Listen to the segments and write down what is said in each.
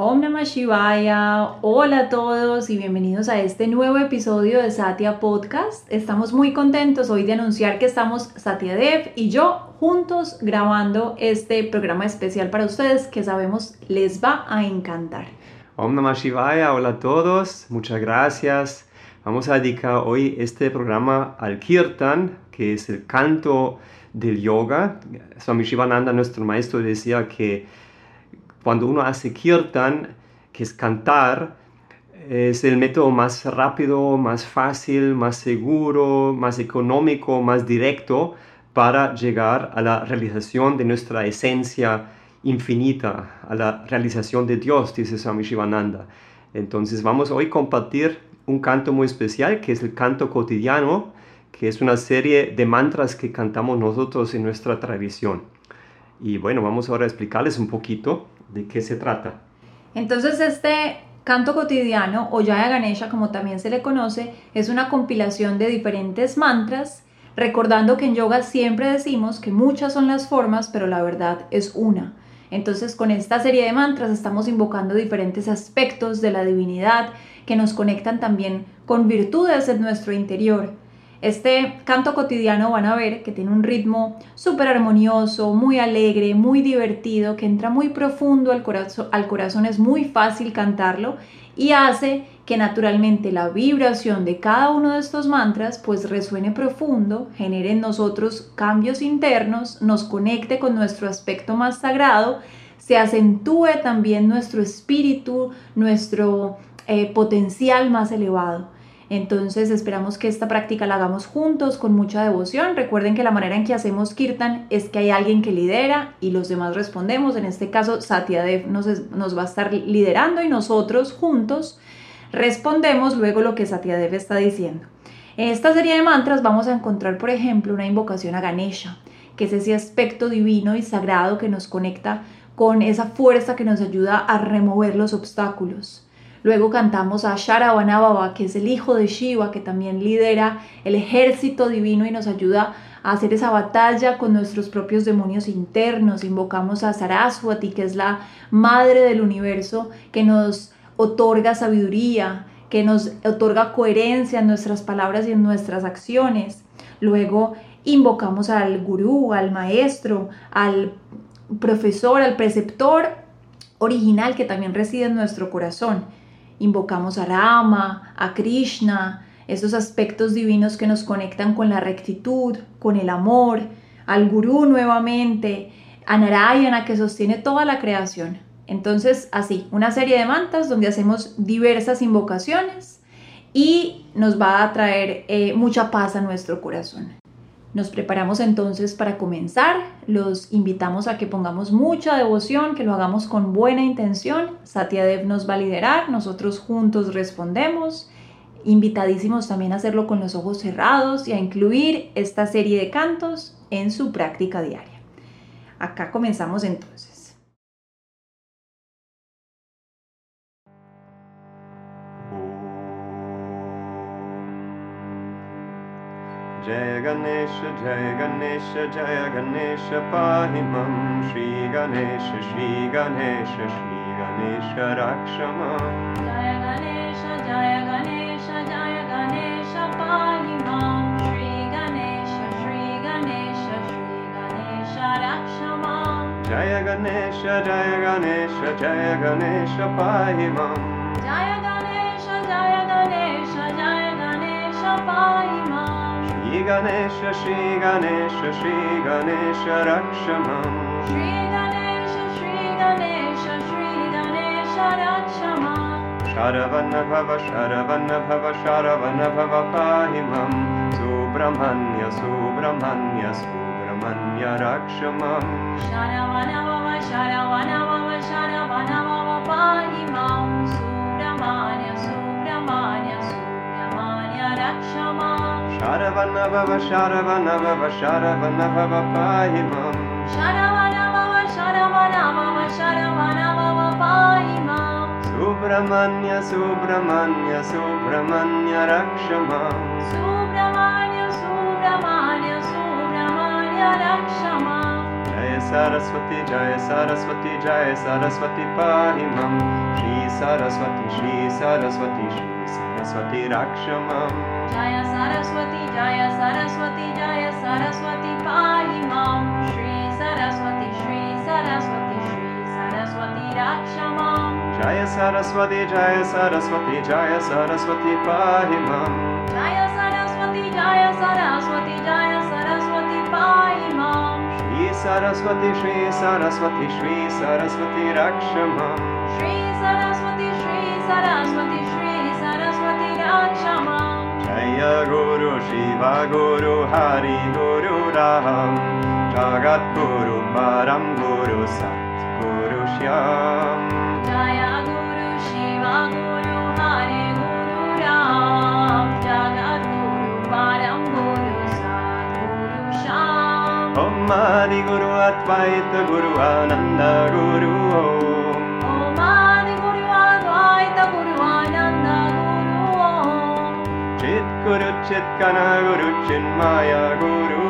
Om Namah Shivaya, hola a todos y bienvenidos a este nuevo episodio de Satya Podcast. Estamos muy contentos hoy de anunciar que estamos Satya Dev y yo juntos grabando este programa especial para ustedes que sabemos les va a encantar. Om Namah Shivaya, hola a todos, muchas gracias. Vamos a dedicar hoy este programa al Kirtan, que es el canto del yoga. Swami Shivananda, nuestro maestro, decía que cuando uno hace kirtan, que es cantar, es el método más rápido, más fácil, más seguro, más económico, más directo para llegar a la realización de nuestra esencia infinita, a la realización de Dios, dice Swami Shivananda. Entonces vamos hoy a compartir un canto muy especial que es el canto cotidiano, que es una serie de mantras que cantamos nosotros en nuestra tradición. Y bueno, vamos ahora a explicarles un poquito de qué se trata. Entonces este canto cotidiano o Jaya Ganesha como también se le conoce es una compilación de diferentes mantras, recordando que en yoga siempre decimos que muchas son las formas, pero la verdad es una. Entonces con esta serie de mantras estamos invocando diferentes aspectos de la divinidad que nos conectan también con virtudes en nuestro interior. Este canto cotidiano van a ver que tiene un ritmo súper armonioso, muy alegre, muy divertido, que entra muy profundo al corazón, al corazón, es muy fácil cantarlo y hace que naturalmente la vibración de cada uno de estos mantras pues resuene profundo, genere en nosotros cambios internos, nos conecte con nuestro aspecto más sagrado, se acentúe también nuestro espíritu, nuestro eh, potencial más elevado. Entonces esperamos que esta práctica la hagamos juntos con mucha devoción. Recuerden que la manera en que hacemos kirtan es que hay alguien que lidera y los demás respondemos. En este caso Satyadev nos, nos va a estar liderando y nosotros juntos respondemos luego lo que Satyadev está diciendo. En esta serie de mantras vamos a encontrar, por ejemplo, una invocación a Ganesha, que es ese aspecto divino y sagrado que nos conecta con esa fuerza que nos ayuda a remover los obstáculos. Luego cantamos a Sharavanabhava, que es el hijo de Shiva, que también lidera el ejército divino y nos ayuda a hacer esa batalla con nuestros propios demonios internos. Invocamos a Saraswati, que es la madre del universo, que nos otorga sabiduría, que nos otorga coherencia en nuestras palabras y en nuestras acciones. Luego invocamos al gurú, al maestro, al profesor, al preceptor original que también reside en nuestro corazón invocamos a Rama, a Krishna, esos aspectos divinos que nos conectan con la rectitud, con el amor, al gurú nuevamente, a Narayana que sostiene toda la creación. Entonces, así, una serie de mantas donde hacemos diversas invocaciones y nos va a traer eh, mucha paz a nuestro corazón. Nos preparamos entonces para comenzar. Los invitamos a que pongamos mucha devoción, que lo hagamos con buena intención. Satyadev nos va a liderar, nosotros juntos respondemos. Invitadísimos también a hacerlo con los ojos cerrados y a incluir esta serie de cantos en su práctica diaria. Acá comenzamos entonces. Ganesh जय गणेश जय गणेश पाहि मम श्रीगणेश श्रीगणेश श्रीगणेश रक्ष जय गणेश जय गणेश जय गणेश पाहि मम श्रीगणेश श्रीगणेश श्रीगणेश रक्ष जय गणेश जय गणेश जय गणेश पाहि मम जय गणेश जय गणेश जय गणेश पाहि मम श्री गणेश श्री गणेश श्री गणेश रक्षी गणेश श्री गणेश श्री गणेशर शरवणभव शरवनभव पाणिमं सुब्रह्मण्य सुब्रह्मण्य सुब्रह्मण्य रक्ष्म शरव नरवनव पाणिमा सुब्रह्मण्य सुब्रह्मण्य शरभव शरव नभव शरव नव पाहि माहि सुब्रह्म्य सुब्रह्म्य सुब्रह्मण्य रक्षमा सुब्रह्मण्य सुब्रह्मण्य सुब्रह्मण्य लक्षमा जय सरस्वती जय सरस्वती जय सरस्वती पाहि मा श्री सरस्वती श्री सरस्वती श्री सरस्वती राक्षमम् जय सरस्वती जय सरस्वती जय सरस्वती पाहि मां श्री सरस्वती श्री सरस्वती श्री सरस्वती राक्षमाम् जय सरस्वती जय सरस्वती जय सरस्वती पाहि मां जय सरस्वती जय सरस्वती जय सरस्वती पाहि मां श्री सरस्वती श्री सरस्वती श्री सरस्वती राक्षमाम् श्री सरस्वती श्री सरस्वती श्या जय गुरु शिवा गुरु हरि गुरुरा जगद्गुरु पारं गुरु सत् गुरुश्यां जय गुरु शिवा गुरु हरि गुरुरा जगद्गुरु पारं गुरु सा गुरु श्याम् मारि गुरु अद्वायत गुरुवानन्द गुरु Guru Chit Kana Guru Chinmaya Guru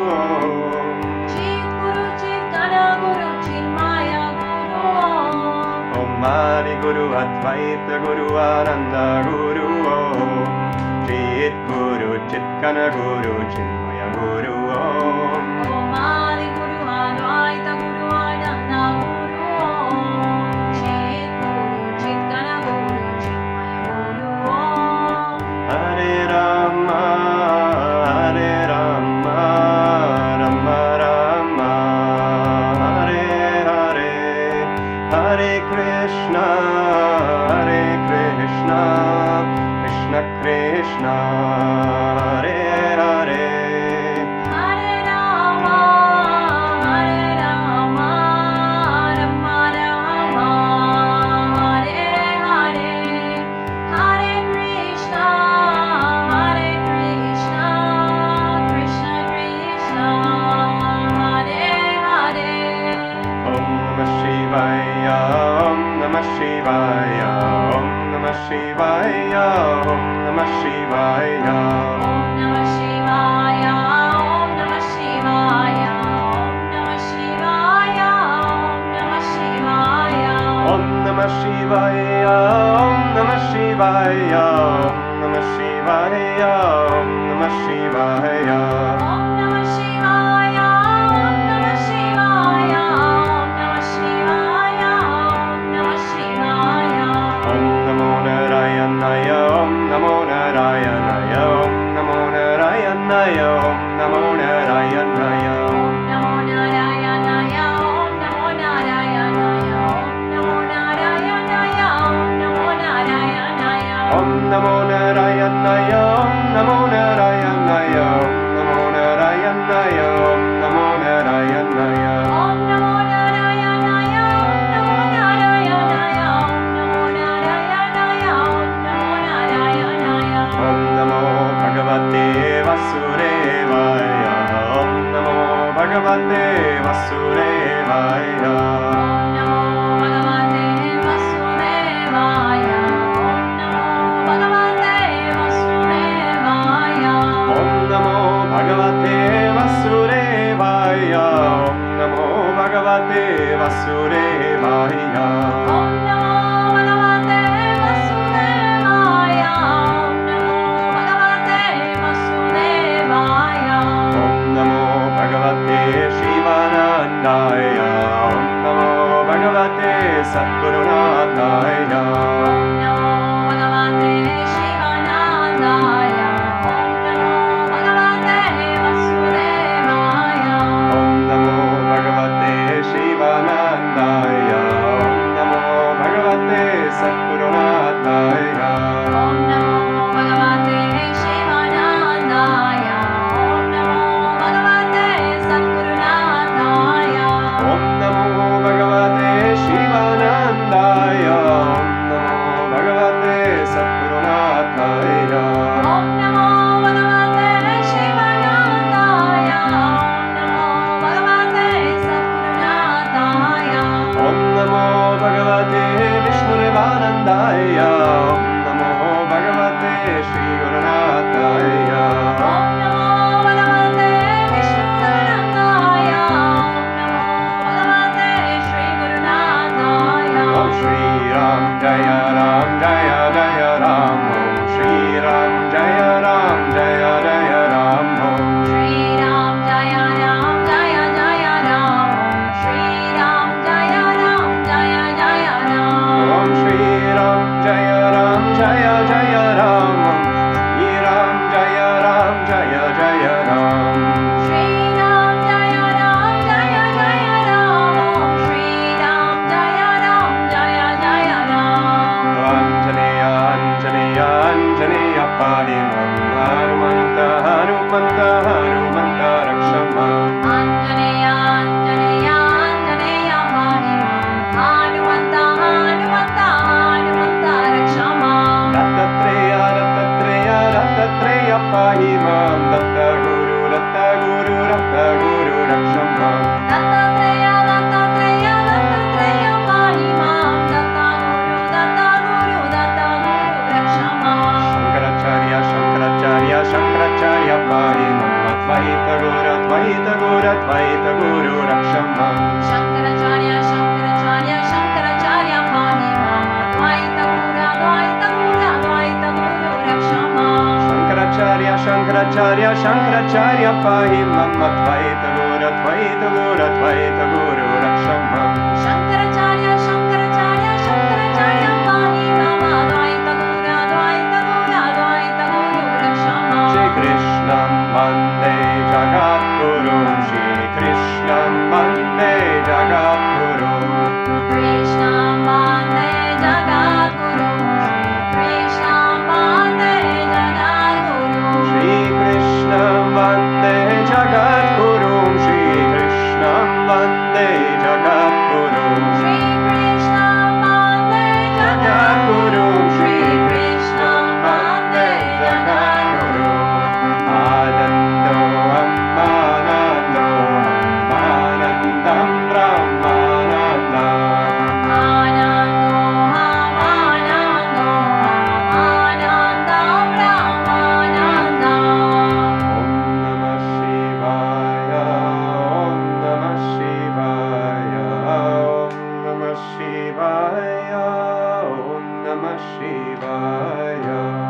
Chit Guru Chit Kana Guru Chinmaya Guru Om Adi Guru Advaita Guru Ananda Guru Chit Guru Chit Kana Guru Chinmaya Guru Om शिवाय नमः िवाया नमः शिवाय Shankaracharya, Shankaracharya, Pahi Mamma Dvaita Gura, Dvaita Gura, Dvaita Gura. नमः शिवाय।